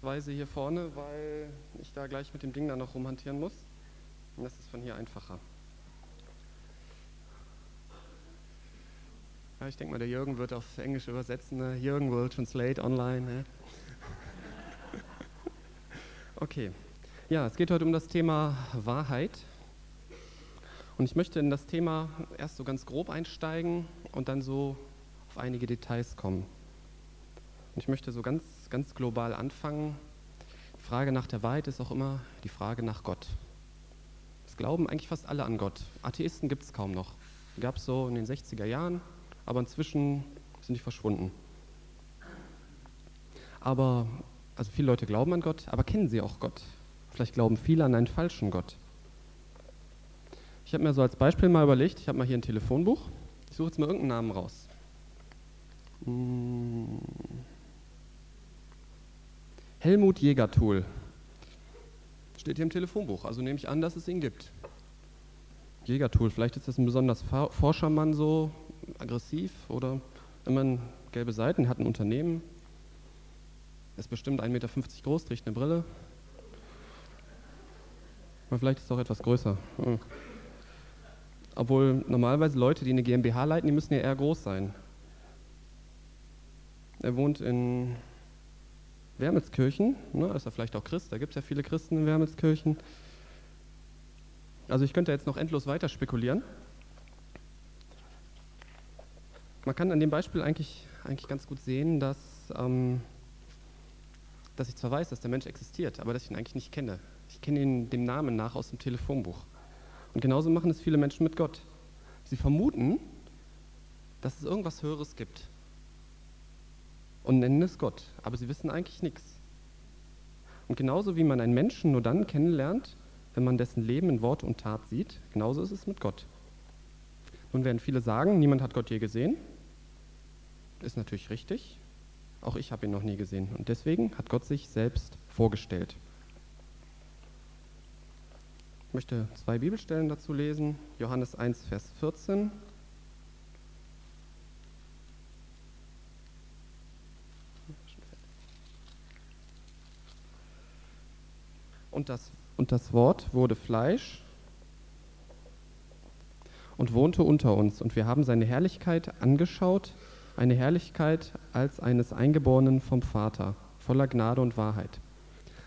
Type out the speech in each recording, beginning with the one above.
Weise hier vorne, weil ich da gleich mit dem Ding da noch rumhantieren muss. Und das ist von hier einfacher. Ja, ich denke mal, der Jürgen wird auf Englisch übersetzen. Ne? Jürgen will translate online. Ne? okay. Ja, es geht heute um das Thema Wahrheit. Und ich möchte in das Thema erst so ganz grob einsteigen und dann so auf einige Details kommen. Und ich möchte so ganz, ganz global anfangen. Die Frage nach der Wahrheit ist auch immer die Frage nach Gott. Es glauben eigentlich fast alle an Gott. Atheisten gibt es kaum noch. Gab es so in den 60er Jahren, aber inzwischen sind die verschwunden. Aber, also viele Leute glauben an Gott, aber kennen sie auch Gott? Vielleicht glauben viele an einen falschen Gott. Ich habe mir so als Beispiel mal überlegt, ich habe mal hier ein Telefonbuch. Ich suche jetzt mal irgendeinen Namen raus. Hm. Helmut Jägertool. Steht hier im Telefonbuch, also nehme ich an, dass es ihn gibt. Jägertool, vielleicht ist das ein besonders Forschermann so, aggressiv oder immer gelbe Seiten, hat ein Unternehmen, ist bestimmt 1,50 Meter groß, trägt eine Brille. Aber vielleicht ist es auch etwas größer. Hm. Obwohl normalerweise Leute, die eine GmbH leiten, die müssen ja eher groß sein. Er wohnt in Wermelskirchen, ne, ist er vielleicht auch Christ, da gibt es ja viele Christen in Wermelskirchen. Also ich könnte jetzt noch endlos weiter spekulieren. Man kann an dem Beispiel eigentlich, eigentlich ganz gut sehen, dass, ähm, dass ich zwar weiß, dass der Mensch existiert, aber dass ich ihn eigentlich nicht kenne. Ich kenne ihn dem Namen nach aus dem Telefonbuch. Und genauso machen es viele Menschen mit Gott. Sie vermuten, dass es irgendwas Höheres gibt und nennen es Gott, aber sie wissen eigentlich nichts. Und genauso wie man einen Menschen nur dann kennenlernt, wenn man dessen Leben in Wort und Tat sieht, genauso ist es mit Gott. Nun werden viele sagen, niemand hat Gott je gesehen. Ist natürlich richtig. Auch ich habe ihn noch nie gesehen. Und deswegen hat Gott sich selbst vorgestellt. Ich möchte zwei Bibelstellen dazu lesen. Johannes 1, Vers 14. Und das, und das Wort wurde Fleisch und wohnte unter uns. Und wir haben seine Herrlichkeit angeschaut, eine Herrlichkeit als eines Eingeborenen vom Vater, voller Gnade und Wahrheit.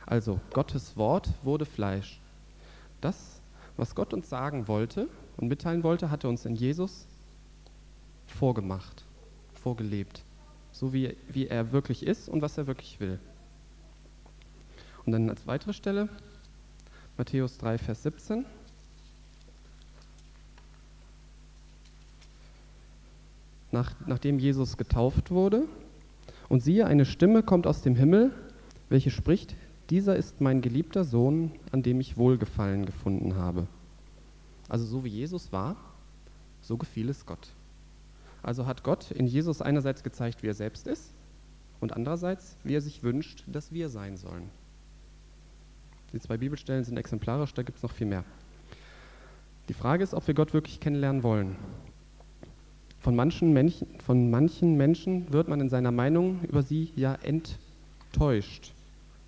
Also, Gottes Wort wurde Fleisch. Das, was Gott uns sagen wollte und mitteilen wollte, hat er uns in Jesus vorgemacht, vorgelebt. So wie, wie er wirklich ist und was er wirklich will. Und dann als weitere Stelle, Matthäus 3, Vers 17. Nach, nachdem Jesus getauft wurde, und siehe, eine Stimme kommt aus dem Himmel, welche spricht, dieser ist mein geliebter Sohn, an dem ich Wohlgefallen gefunden habe. Also so wie Jesus war, so gefiel es Gott. Also hat Gott in Jesus einerseits gezeigt, wie er selbst ist und andererseits, wie er sich wünscht, dass wir sein sollen. Die zwei Bibelstellen sind exemplarisch, da gibt es noch viel mehr. Die Frage ist, ob wir Gott wirklich kennenlernen wollen. Von manchen, Menschen, von manchen Menschen wird man in seiner Meinung über sie ja enttäuscht.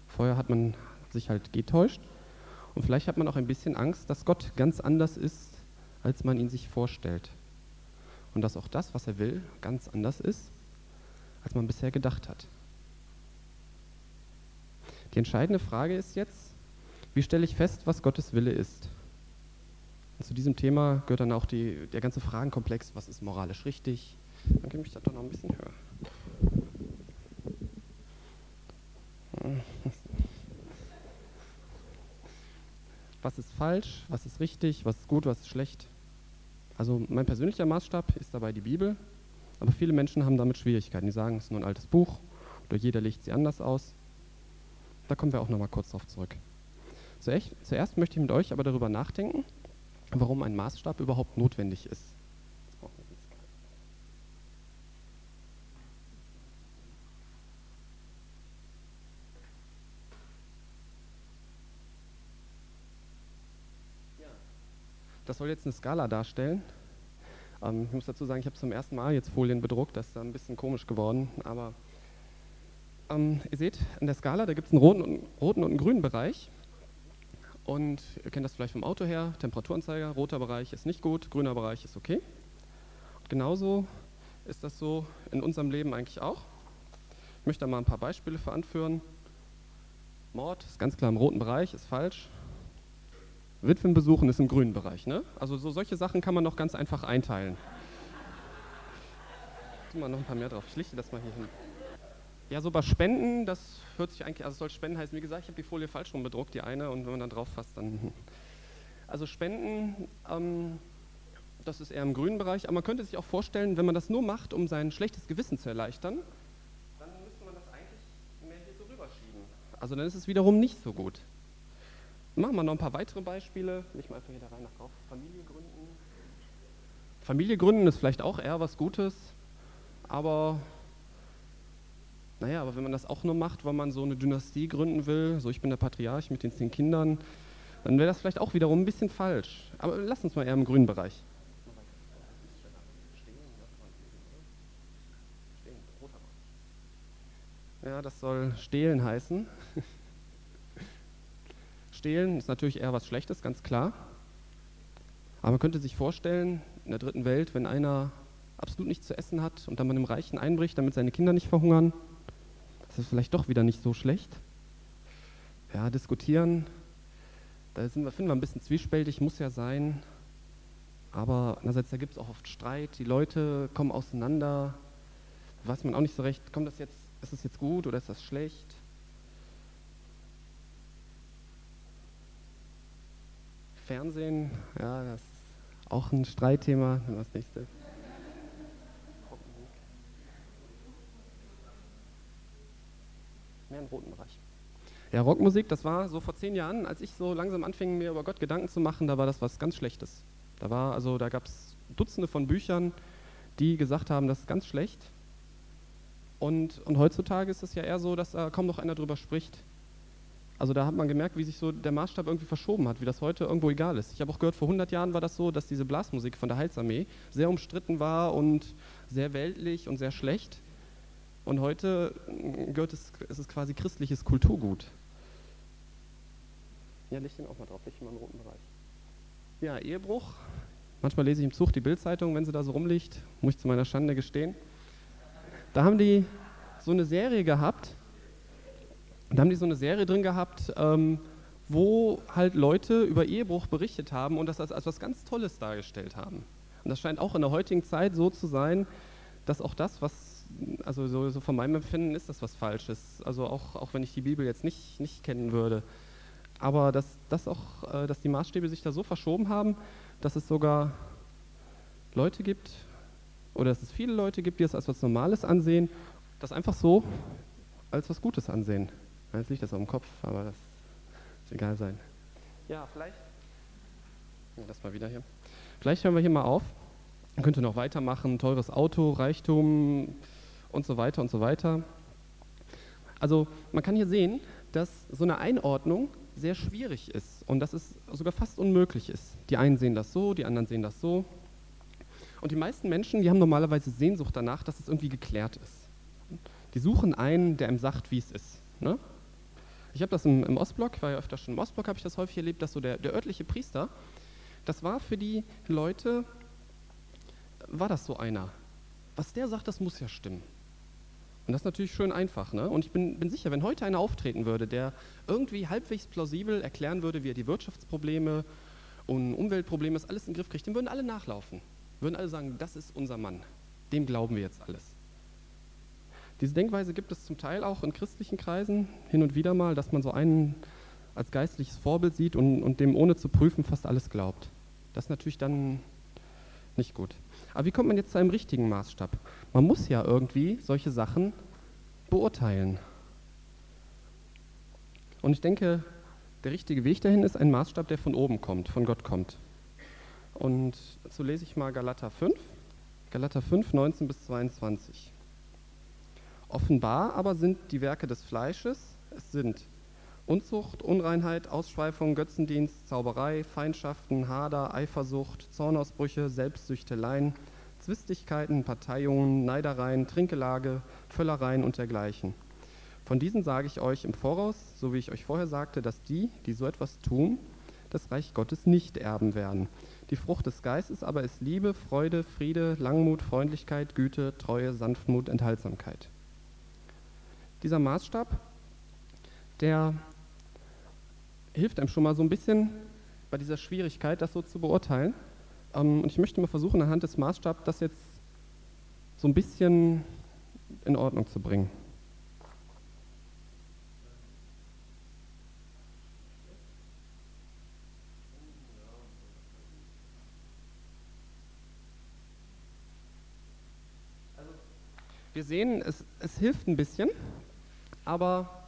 Vorher hat man sich halt getäuscht und vielleicht hat man auch ein bisschen Angst, dass Gott ganz anders ist, als man ihn sich vorstellt. Und dass auch das, was er will, ganz anders ist, als man bisher gedacht hat. Die entscheidende Frage ist jetzt, wie stelle ich fest, was Gottes Wille ist? Zu diesem Thema gehört dann auch die, der ganze Fragenkomplex, was ist moralisch richtig? Dann gebe ich das doch noch ein bisschen höher. Was ist falsch, was ist richtig, was ist gut, was ist schlecht? Also mein persönlicher Maßstab ist dabei die Bibel, aber viele Menschen haben damit Schwierigkeiten. Die sagen, es ist nur ein altes Buch oder jeder legt sie anders aus. Da kommen wir auch noch mal kurz drauf zurück. Zuerst möchte ich mit euch aber darüber nachdenken, warum ein Maßstab überhaupt notwendig ist. Das soll jetzt eine Skala darstellen. Ähm, ich muss dazu sagen, ich habe zum ersten Mal jetzt Folien bedruckt, das ist ein bisschen komisch geworden, aber Ähm, ihr seht in der Skala, da gibt es einen roten roten und einen grünen Bereich. Und ihr kennt das vielleicht vom Auto her, Temperaturanzeiger, roter Bereich ist nicht gut, grüner Bereich ist okay. Und genauso ist das so in unserem Leben eigentlich auch. Ich möchte da mal ein paar Beispiele für anführen. Mord ist ganz klar im roten Bereich, ist falsch. Witwen besuchen ist im grünen Bereich. Ne? Also so solche Sachen kann man noch ganz einfach einteilen. Tun wir noch ein paar mehr drauf. Ich lichte das mal hier hin. Ja, so bei Spenden, das hört sich eigentlich, also soll Spenden heißen, wie gesagt, ich habe die Folie falsch rum bedruckt, die eine, und wenn man dann drauf fasst, dann. Also Spenden, ähm, das ist eher im grünen Bereich, aber man könnte sich auch vorstellen, wenn man das nur macht, um sein schlechtes Gewissen zu erleichtern, dann müsste man das eigentlich mehr hier so rüberschieben. Also dann ist es wiederum nicht so gut. Machen wir noch ein paar weitere Beispiele. Ich mal einfach hier da rein nach drauf. Familie gründen. Familie gründen ist vielleicht auch eher was Gutes, aber naja, aber wenn man das auch nur macht, weil man so eine Dynastie gründen will, so ich bin der Patriarch mit den zehn Kindern, dann wäre das vielleicht auch wiederum ein bisschen falsch. Aber lass uns mal eher im grünen Bereich. Ja, das soll stehlen heißen. stehlen ist natürlich eher was Schlechtes, ganz klar. Aber man könnte sich vorstellen, in der dritten Welt, wenn einer absolut nichts zu essen hat und dann bei einem Reichen einbricht, damit seine Kinder nicht verhungern, ist vielleicht doch wieder nicht so schlecht. Ja, diskutieren, da sind wir, finden wir ein bisschen zwiespältig, muss ja sein. Aber einerseits, da gibt es auch oft Streit, die Leute kommen auseinander, weiß man auch nicht so recht, kommt das jetzt, ist das jetzt gut oder ist das schlecht? Fernsehen, ja, das ist auch ein Streitthema. Das nächste. Im roten Bereich. Ja, Rockmusik, das war so vor zehn Jahren, als ich so langsam anfing, mir über Gott Gedanken zu machen, da war das was ganz Schlechtes. Da war, also da gab es Dutzende von Büchern, die gesagt haben, das ist ganz schlecht. Und, und heutzutage ist es ja eher so, dass da kaum noch einer drüber spricht. Also da hat man gemerkt, wie sich so der Maßstab irgendwie verschoben hat, wie das heute irgendwo egal ist. Ich habe auch gehört, vor 100 Jahren war das so, dass diese Blasmusik von der Heilsarmee sehr umstritten war und sehr weltlich und sehr schlecht. Und heute gehört es, ist es quasi christliches Kulturgut. Ja, leg den auch mal drauf, leg den mal im roten Bereich. Ja, Ehebruch. Manchmal lese ich im Zug die Bildzeitung, wenn sie da so rumliegt, muss ich zu meiner Schande gestehen. Da haben die so eine Serie gehabt, da haben die so eine Serie drin gehabt, ähm, wo halt Leute über Ehebruch berichtet haben und das als, als was ganz Tolles dargestellt haben. Und das scheint auch in der heutigen Zeit so zu sein, dass auch das, was also so, so, von meinem Empfinden ist das was Falsches. Also auch, auch wenn ich die Bibel jetzt nicht, nicht kennen würde. Aber dass, dass, auch, äh, dass die Maßstäbe sich da so verschoben haben, dass es sogar Leute gibt, oder dass es viele Leute gibt, die es als was Normales ansehen, das einfach so als was Gutes ansehen. Jetzt liegt das auf dem Kopf, aber das ist egal sein. Ja, vielleicht. Das mal wieder hier. Vielleicht hören wir hier mal auf. Man könnte noch weitermachen. Teures Auto, Reichtum, und so weiter und so weiter. Also man kann hier sehen, dass so eine Einordnung sehr schwierig ist und dass es sogar fast unmöglich ist. Die einen sehen das so, die anderen sehen das so. Und die meisten Menschen, die haben normalerweise Sehnsucht danach, dass es irgendwie geklärt ist. Die suchen einen, der ihm sagt, wie es ist. Ne? Ich habe das im, im, Ostblock, ich war ja öfter schon im Ostblock, habe ich das häufig erlebt, dass so der, der örtliche Priester, das war für die Leute, war das so einer. Was der sagt, das muss ja stimmen. Und das ist natürlich schön einfach. Ne? Und ich bin, bin, sicher, wenn heute einer auftreten würde, der irgendwie halbwegs plausibel erklären würde, wie er die Wirtschaftsprobleme und Umweltprobleme, das alles in den Griff kriegt, dann würden alle nachlaufen. Würden alle sagen, das ist unser Mann. Dem glauben wir jetzt alles. Diese Denkweise gibt es zum Teil auch in christlichen Kreisen hin und wieder mal, dass man so einen als geistliches Vorbild sieht und, und dem ohne zu prüfen fast alles glaubt. Das ist natürlich dann nicht gut. Aber wie kommt man jetzt zu einem richtigen Maßstab? Man muss ja irgendwie solche Sachen beurteilen. Und ich denke, der richtige Weg dahin ist ein Maßstab, der von oben kommt, von Gott kommt. Und dazu lese ich mal Galater 5, Galater 5, 19 bis 22. Offenbar aber sind die Werke des Fleisches, es sind Unzucht, Unreinheit, Ausschweifung, Götzendienst, Zauberei, Feindschaften, Hader, Eifersucht, Zornausbrüche, Selbstsüchteleien, Zwistigkeiten, Parteiungen, Neidereien, Trinkelage, Völlereien und dergleichen. Von diesen sage ich euch im Voraus, so wie ich euch vorher sagte, dass die, die so etwas tun, das Reich Gottes nicht erben werden. Die Frucht des Geistes aber ist Liebe, Freude, Friede, Langmut, Freundlichkeit, Güte, Treue, Sanftmut, Enthaltsamkeit. Dieser Maßstab, der hilft einem schon mal so ein bisschen bei dieser Schwierigkeit, das so zu beurteilen. Ähm, und ich möchte mal versuchen, anhand des Maßstabs das jetzt so ein bisschen in Ordnung zu bringen. Wir sehen, es, es hilft ein bisschen, aber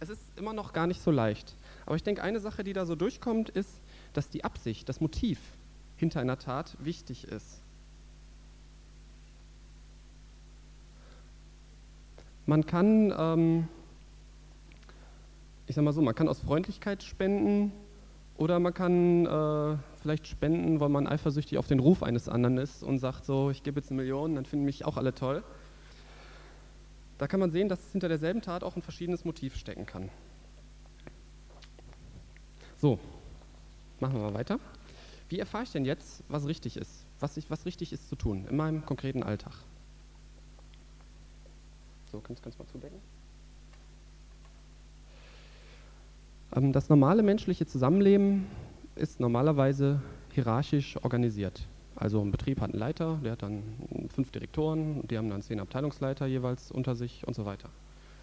es ist immer noch gar nicht so leicht. Aber ich denke, eine Sache, die da so durchkommt, ist, dass die Absicht, das Motiv hinter einer Tat wichtig ist. Man kann, ähm, ich sag mal so, man kann aus Freundlichkeit spenden oder man kann äh, vielleicht spenden, weil man eifersüchtig auf den Ruf eines anderen ist und sagt so, ich gebe jetzt eine Million, dann finden mich auch alle toll. Da kann man sehen, dass hinter derselben Tat auch ein verschiedenes Motiv stecken kann. So, machen wir mal weiter. Wie erfahre ich denn jetzt, was richtig ist, was, ich, was richtig ist zu tun in meinem konkreten Alltag? So, kannst du mal zudecken? Ähm, das normale menschliche Zusammenleben ist normalerweise hierarchisch organisiert. Also ein Betrieb hat einen Leiter, der hat dann fünf Direktoren, die haben dann zehn Abteilungsleiter jeweils unter sich und so weiter.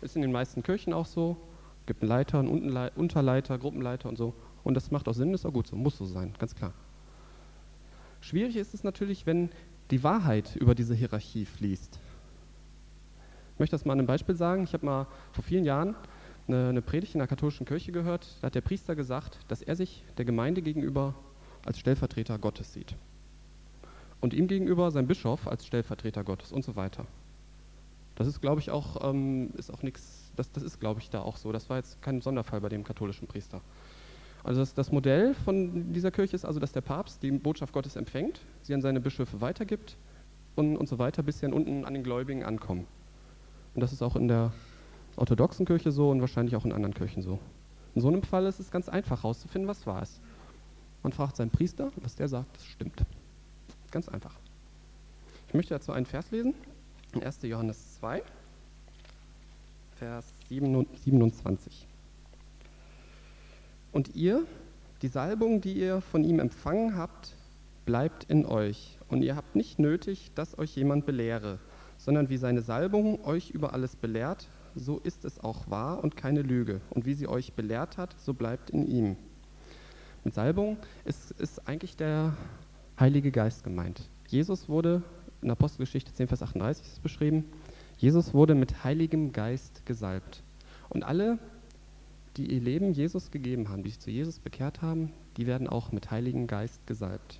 Ist in den meisten Kirchen auch so. Gibt einen Leiter, einen Unterleiter, Gruppenleiter und so. Und das macht auch Sinn, ist auch gut so, muss so sein, ganz klar. Schwierig ist es natürlich, wenn die Wahrheit über diese Hierarchie fließt. Ich möchte das mal an einem Beispiel sagen. Ich habe mal vor vielen Jahren eine, eine Predigt in der katholischen Kirche gehört. Da hat der Priester gesagt, dass er sich der Gemeinde gegenüber als Stellvertreter Gottes sieht und ihm gegenüber sein Bischof als Stellvertreter Gottes und so weiter. Das ist, glaube ich, auch, ähm, ist auch nichts, das, das ist, glaube ich, da auch so. Das war jetzt kein Sonderfall bei dem katholischen Priester. Also das, das, Modell von dieser Kirche ist also, dass der Papst die Botschaft Gottes empfängt, sie an seine Bischöfe weitergibt und, und so weiter, bis sie dann unten an den Gläubigen ankommen. Und das ist auch in der orthodoxen Kirche so und wahrscheinlich auch in anderen Kirchen so. In so einem Fall ist es ganz einfach herauszufinden, was wahr ist. Man fragt seinen Priester, was der sagt, das stimmt. Ganz einfach. Ich möchte dazu einen Vers lesen. 1. Johannes 2, Vers 27. Und ihr, die Salbung, die ihr von ihm empfangen habt, bleibt in euch. Und ihr habt nicht nötig, dass euch jemand belehre, sondern wie seine Salbung euch über alles belehrt, so ist es auch wahr und keine Lüge. Und wie sie euch belehrt hat, so bleibt in ihm. Mit Salbung ist, ist eigentlich der Heilige Geist gemeint. Jesus wurde, in Apostelgeschichte 10, Vers 38 ist es beschrieben, Jesus wurde mit Heiligem Geist gesalbt. Und alle, die ihr Leben Jesus gegeben haben, die sich zu Jesus bekehrt haben, die werden auch mit Heiligem Geist gesalbt.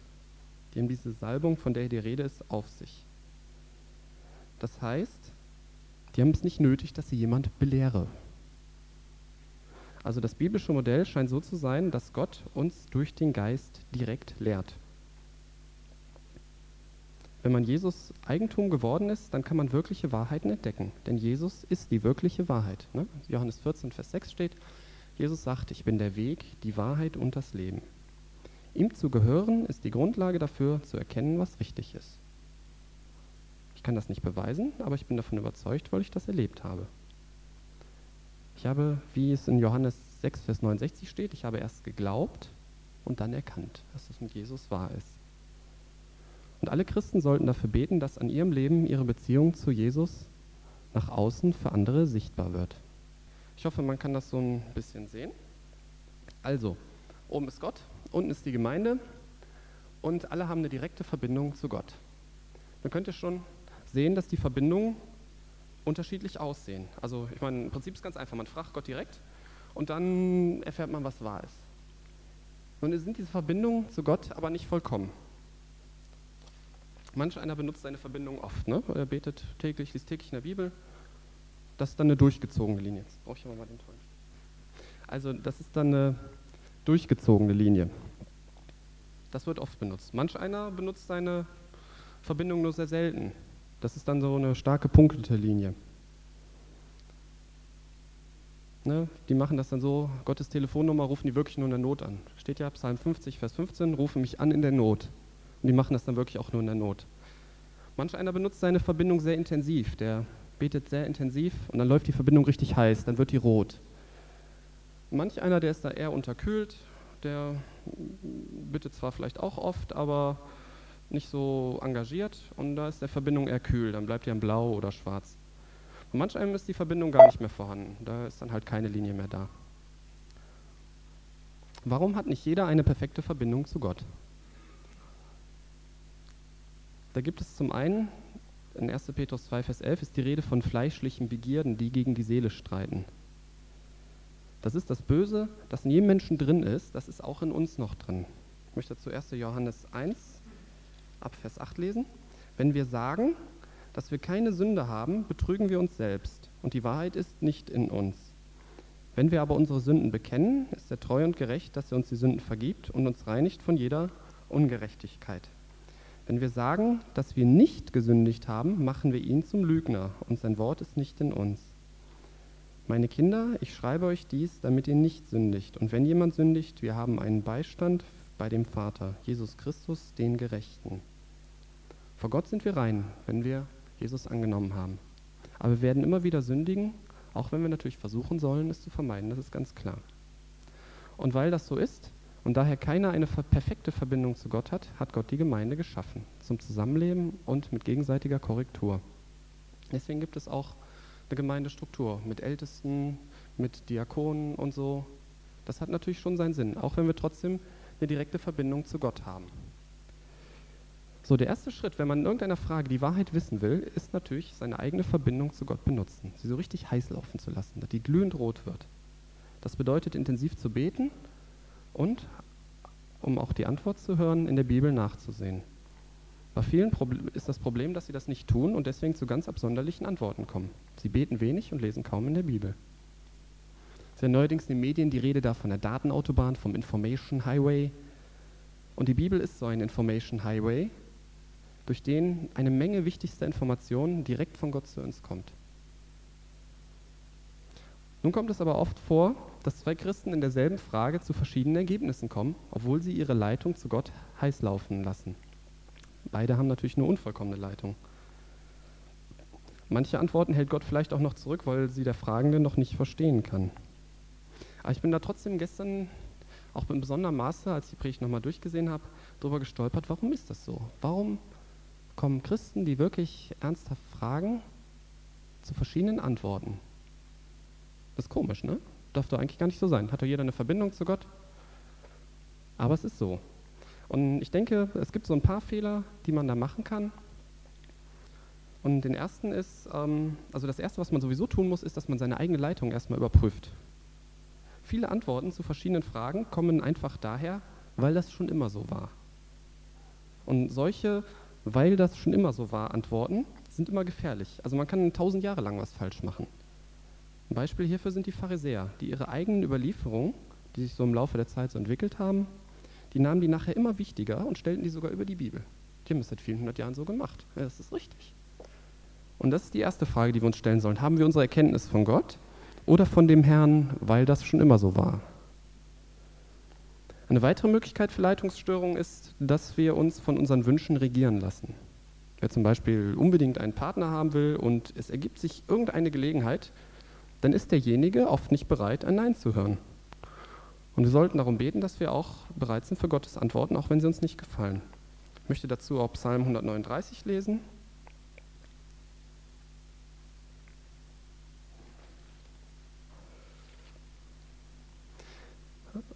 Die haben diese Salbung, von der die Rede ist, auf sich. Das heißt, die haben es nicht nötig, dass sie jemand belehre. Also das biblische Modell scheint so zu sein, dass Gott uns durch den Geist direkt lehrt. Wenn man Jesus Eigentum geworden ist, dann kann man wirkliche Wahrheiten entdecken. Denn Jesus ist die wirkliche Wahrheit. Ne? Johannes 14, Vers 6 steht, Jesus sagt, ich bin der Weg, die Wahrheit und das Leben. Ihm zu gehören ist die Grundlage dafür, zu erkennen, was richtig ist. Ich kann das nicht beweisen, aber ich bin davon überzeugt, weil ich das erlebt habe. Ich habe, wie es in Johannes 6, Vers 69 steht, ich habe erst geglaubt und dann erkannt, dass es mit Jesus wahr ist. Und alle Christen sollten dafür beten, dass an ihrem Leben ihre Beziehung zu Jesus nach außen für andere sichtbar wird. Ich hoffe, man kann das so ein bisschen sehen. Also, oben ist Gott, unten ist die Gemeinde und alle haben eine direkte Verbindung zu Gott. Man könnte schon sehen, dass die Verbindungen unterschiedlich aussehen. Also, ich meine, im Prinzip ist es ganz einfach. Man fragt Gott direkt und dann erfährt man, was wahr ist. Nun sind diese Verbindungen zu Gott aber nicht vollkommen. Manch einer benutzt seine Verbindung oft. Ne? Er betet täglich, liest täglich in der Bibel. Das ist dann eine durchgezogene Linie. Jetzt brauche ich aber mal den Ton. Also das ist dann eine durchgezogene Linie. Das wird oft benutzt. Manch einer benutzt seine Verbindung nur sehr selten. Das ist dann so eine starke punktete Linie. Ne, die machen das dann so, Gottes Telefonnummer rufen die wirklich nur in der Not an. Steht ja Psalm 50, Vers 15, rufen mich an in der Not. Und die machen das dann wirklich auch nur in der Not. Manch einer benutzt seine Verbindung sehr intensiv, der betet sehr intensiv und dann läuft die Verbindung richtig heiß, dann wird die rot. Manch einer, der ist da eher unterkühlt, der bittet zwar vielleicht auch oft, aber nicht so engagiert und da ist der Verbindung eher kühl, dann bleibt die dann blau oder schwarz. Und manch einem ist die Verbindung gar nicht mehr vorhanden, da ist dann halt keine Linie mehr da. Warum hat nicht jeder eine perfekte Verbindung zu Gott? Da gibt es zum einen, in 1. Petrus 2, Vers 11 ist die Rede von fleischlichen Begierden, die gegen die Seele streiten. Das ist das Böse, das in jedem Menschen drin ist, das ist auch in uns noch drin. Ich möchte dazu 1. Johannes 1 ab Vers 8 lesen. Wenn wir sagen, dass wir keine Sünde haben, betrügen wir uns selbst und die Wahrheit ist nicht in uns. Wenn wir aber unsere Sünden bekennen, ist er treu und gerecht, dass er uns die Sünden vergibt und uns reinigt von jeder Ungerechtigkeit. Wenn wir sagen, dass wir nicht gesündigt haben, machen wir ihn zum Lügner und sein Wort ist nicht in uns. Meine Kinder, ich schreibe euch dies, damit ihr nicht sündigt. Und wenn jemand sündigt, wir haben einen Beistand bei dem Vater, Jesus Christus, den Gerechten. Vor Gott sind wir rein, wenn wir Jesus angenommen haben. Aber wir werden immer wieder sündigen, auch wenn wir natürlich versuchen sollen, es zu vermeiden, das ist ganz klar. Und weil das so ist und daher keiner eine perfekte Verbindung zu Gott hat, hat Gott die Gemeinde geschaffen, zum Zusammenleben und mit gegenseitiger Korrektur. Deswegen gibt es auch eine Gemeindestruktur mit Ältesten, mit Diakonen und so. Das hat natürlich schon seinen Sinn, auch wenn wir trotzdem eine direkte Verbindung zu Gott haben. So, der erste Schritt, wenn man in irgendeiner Frage die Wahrheit wissen will, ist natürlich seine eigene Verbindung zu Gott benutzen, sie so richtig heiß laufen zu lassen, dass die glühend rot wird. Das bedeutet intensiv zu beten und, um auch die Antwort zu hören, in der Bibel nachzusehen. Bei vielen ist das Problem, dass sie das nicht tun und deswegen zu ganz absonderlichen Antworten kommen. Sie beten wenig und lesen kaum in der Bibel. Es ist ja neuerdings in den Medien die Rede da von der Datenautobahn, vom Information Highway. Und die Bibel ist so ein Information Highway, durch den eine Menge wichtigster Informationen direkt von Gott zu uns kommt. Nun kommt es aber oft vor, dass zwei Christen in derselben Frage zu verschiedenen Ergebnissen kommen, obwohl sie ihre Leitung zu Gott heiß laufen lassen. Beide haben natürlich eine unvollkommene Leitung. Manche Antworten hält Gott vielleicht auch noch zurück, weil sie der Fragende noch nicht verstehen kann. Aber ich bin da trotzdem gestern, auch in besonderem Maße, als ich die Predigt nochmal durchgesehen habe, darüber gestolpert, warum ist das so? Warum kommen Christen, die wirklich ernsthaft fragen, zu verschiedenen Antworten. Das ist komisch, ne? Darf doch eigentlich gar nicht so sein. Hat doch jeder eine Verbindung zu Gott? Aber es ist so. Und ich denke, es gibt so ein paar Fehler, die man da machen kann. Und den ersten ist, ähm, also das erste, was man sowieso tun muss, ist, dass man seine eigene Leitung erstmal überprüft. Viele Antworten zu verschiedenen Fragen kommen einfach daher, weil das schon immer so war. Und solche weil das schon immer so war, Antworten sind immer gefährlich. Also man kann tausend Jahre lang was falsch machen. Ein Beispiel hierfür sind die Pharisäer, die ihre eigenen Überlieferungen, die sich so im Laufe der Zeit so entwickelt haben, die nahmen die nachher immer wichtiger und stellten die sogar über die Bibel. Die haben es seit vielen hundert Jahren so gemacht. Ja, das ist richtig. Und das ist die erste Frage, die wir uns stellen sollen. Haben wir unsere Erkenntnis von Gott oder von dem Herrn, weil das schon immer so war? Eine weitere Möglichkeit für Leitungsstörungen ist, dass wir uns von unseren Wünschen regieren lassen. Wer zum Beispiel unbedingt einen Partner haben will und es ergibt sich irgendeine Gelegenheit, dann ist derjenige oft nicht bereit, ein Nein zu hören. Und wir sollten darum beten, dass wir auch bereit sind für Gottes Antworten, auch wenn sie uns nicht gefallen. Ich möchte dazu auch Psalm 139 lesen.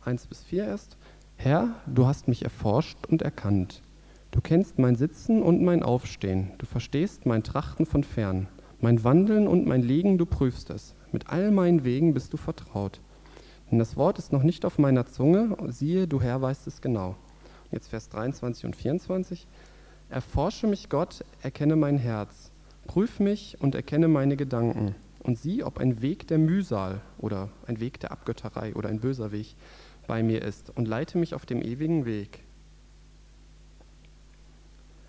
Eins bis vier erst. Herr, du hast mich erforscht und erkannt. Du kennst mein Sitzen und mein Aufstehen. Du verstehst mein Trachten von fern. Mein Wandeln und mein Liegen, du prüfst es. Mit all meinen Wegen bist du vertraut. Denn das Wort ist noch nicht auf meiner Zunge. Siehe, du Herr weißt es genau. Jetzt Vers 23 und 24. Erforsche mich, Gott, erkenne mein Herz. Prüf mich und erkenne meine Gedanken. Und sieh, ob ein Weg der Mühsal oder ein Weg der Abgötterei oder ein böser Weg bei mir ist und leite mich auf dem ewigen Weg.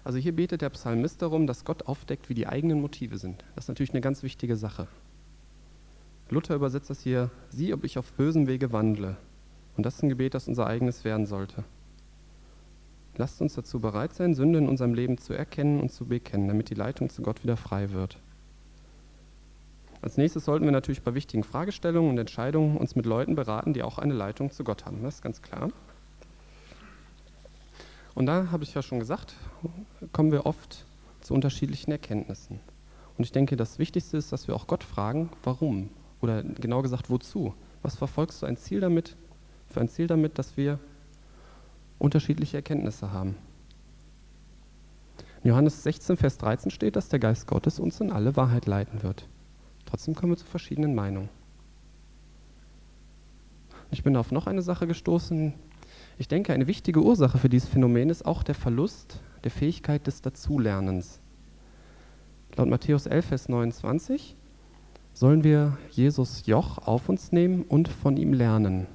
Also hier betet der Psalmist darum, dass Gott aufdeckt, wie die eigenen Motive sind. Das ist natürlich eine ganz wichtige Sache. Luther übersetzt das hier, sieh, ob ich auf bösem Wege wandle. Und das ist ein Gebet, das unser eigenes werden sollte. Lasst uns dazu bereit sein, Sünde in unserem Leben zu erkennen und zu bekennen, damit die Leitung zu Gott wieder frei wird. Als nächstes sollten wir natürlich bei wichtigen Fragestellungen und Entscheidungen uns mit Leuten beraten, die auch eine Leitung zu Gott haben. Das ist ganz klar. Und da habe ich ja schon gesagt, kommen wir oft zu unterschiedlichen Erkenntnissen. Und ich denke, das Wichtigste ist, dass wir auch Gott fragen, warum? Oder genau gesagt, wozu? Was verfolgst du ein Ziel damit, für ein Ziel damit, dass wir unterschiedliche Erkenntnisse haben? In Johannes 16, Vers 13 steht, dass der Geist Gottes uns in alle Wahrheit leiten wird. Trotzdem kommen wir zu verschiedenen Meinungen. Ich bin auf noch eine Sache gestoßen. Ich denke, eine wichtige Ursache für dieses Phänomen ist auch der Verlust der Fähigkeit des Dazulernens. Laut Matthäus 11, Vers 29 sollen wir Jesus Joch auf uns nehmen und von ihm lernen.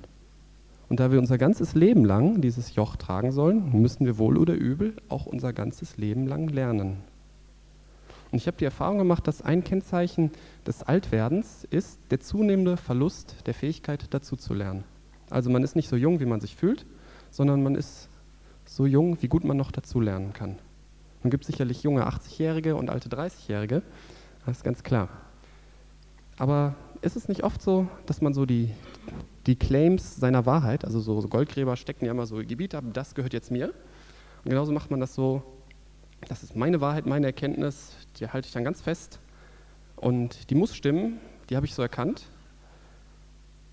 Und da wir unser ganzes Leben lang dieses Joch tragen sollen, müssen wir wohl oder übel auch unser ganzes Leben lang lernen. Und ich habe die Erfahrung gemacht, dass ein Kennzeichen des Altwerdens ist der zunehmende Verlust der Fähigkeit, dazu zu lernen. Also man ist nicht so jung, wie man sich fühlt, sondern man ist so jung, wie gut man noch dazu lernen kann. Man gibt sicherlich junge 80-Jährige und alte 30-Jährige, das ist ganz klar. Aber ist es nicht oft so, dass man so die, die Claims seiner Wahrheit, also so, Goldgräber stecken ja immer so Gebiete ab, das gehört jetzt mir. Und genauso macht man das so, das ist meine Wahrheit, meine Erkenntnis, die halte ich dann ganz fest. Und die muss stimmen, die habe ich so erkannt.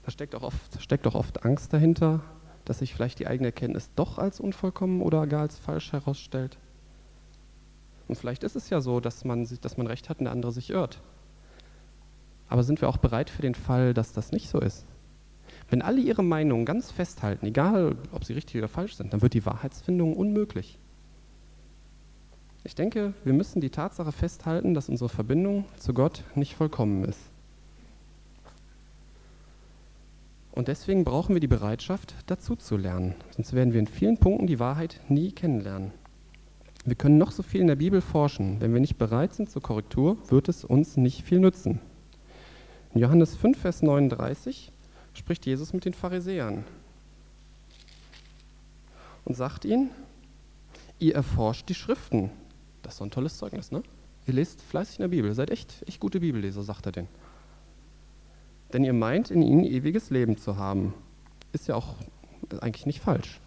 Da steckt auch, oft, steckt auch oft Angst dahinter, dass sich vielleicht die eigene Erkenntnis doch als unvollkommen oder gar als falsch herausstellt. Und vielleicht ist es ja so, dass man, dass man recht hat und der andere sich irrt. Aber sind wir auch bereit für den Fall, dass das nicht so ist? Wenn alle ihre Meinungen ganz festhalten, egal ob sie richtig oder falsch sind, dann wird die Wahrheitsfindung unmöglich. Ich denke, wir müssen die Tatsache festhalten, dass unsere Verbindung zu Gott nicht vollkommen ist. Und deswegen brauchen wir die Bereitschaft, dazu zu lernen. Sonst werden wir in vielen Punkten die Wahrheit nie kennenlernen. Wir können noch so viel in der Bibel forschen. Wenn wir nicht bereit sind zur Korrektur, wird es uns nicht viel nützen. In Johannes 5, Vers 39 spricht Jesus mit den Pharisäern und sagt ihnen, ihr erforscht die Schriften. Das ist so ein tolles Zeugnis, ne? Ihr lest fleißig in der Bibel, seid echt, echt gute Bibelleser, sagt er denn. Denn ihr meint, in ihnen ewiges Leben zu haben. Ist ja auch eigentlich nicht falsch.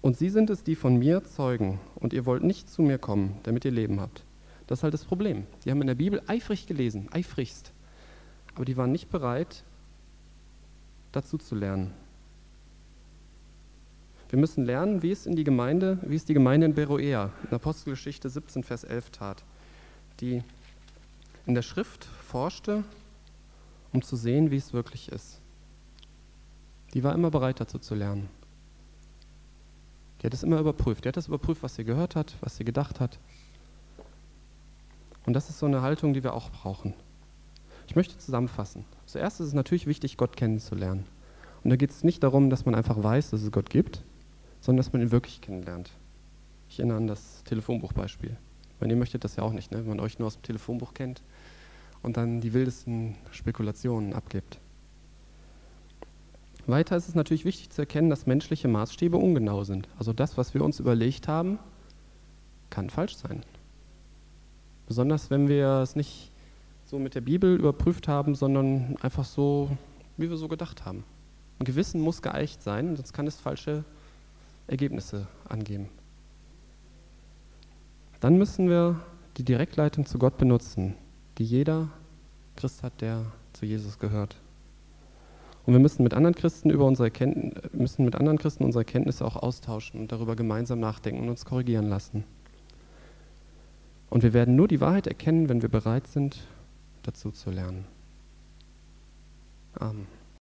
Und sie sind es, die von mir zeugen. Und ihr wollt nicht zu mir kommen, damit ihr Leben habt. Das ist halt das Problem. Die haben in der Bibel eifrig gelesen, eifrigst. Aber die waren nicht bereit, dazu zu lernen. Wir müssen lernen, wie es in die Gemeinde, wie es die Gemeinde in Beroea, in Apostelgeschichte 17, Vers 11 tat, die in der Schrift forschte, um zu sehen, wie es wirklich ist. Die war immer bereit dazu zu lernen. Die hat es immer überprüft. Die hat das überprüft, was sie gehört hat, was sie gedacht hat. Und das ist so eine Haltung, die wir auch brauchen. Ich möchte zusammenfassen. Zuerst ist es natürlich wichtig, Gott kennenzulernen. Und da geht es nicht darum, dass man einfach weiß, dass es Gott gibt, sondern dass man ihn wirklich kennenlernt. Ich erinnere an das Telefonbuchbeispiel. Wenn ihr möchtet das ja auch nicht, ne? wenn man euch nur aus dem Telefonbuch kennt und dann die wildesten Spekulationen abgibt. Weiter ist es natürlich wichtig zu erkennen, dass menschliche Maßstäbe ungenau sind. Also das, was wir uns überlegt haben, kann falsch sein. Besonders wenn wir es nicht so mit der Bibel überprüft haben, sondern einfach so, wie wir so gedacht haben. Ein Gewissen muss geeicht sein, sonst kann es falsche Ergebnisse angeben. Dann müssen wir die Direktleitung zu Gott benutzen, die jeder Christ hat, der zu Jesus gehört. Und wir müssen mit anderen Christen über unsere Erkenntnis, müssen mit anderen Christen unsere Erkenntnisse auch austauschen und darüber gemeinsam nachdenken und uns korrigieren lassen. Und wir werden nur die Wahrheit erkennen, wenn wir bereit sind, dazu zu lernen. Amen.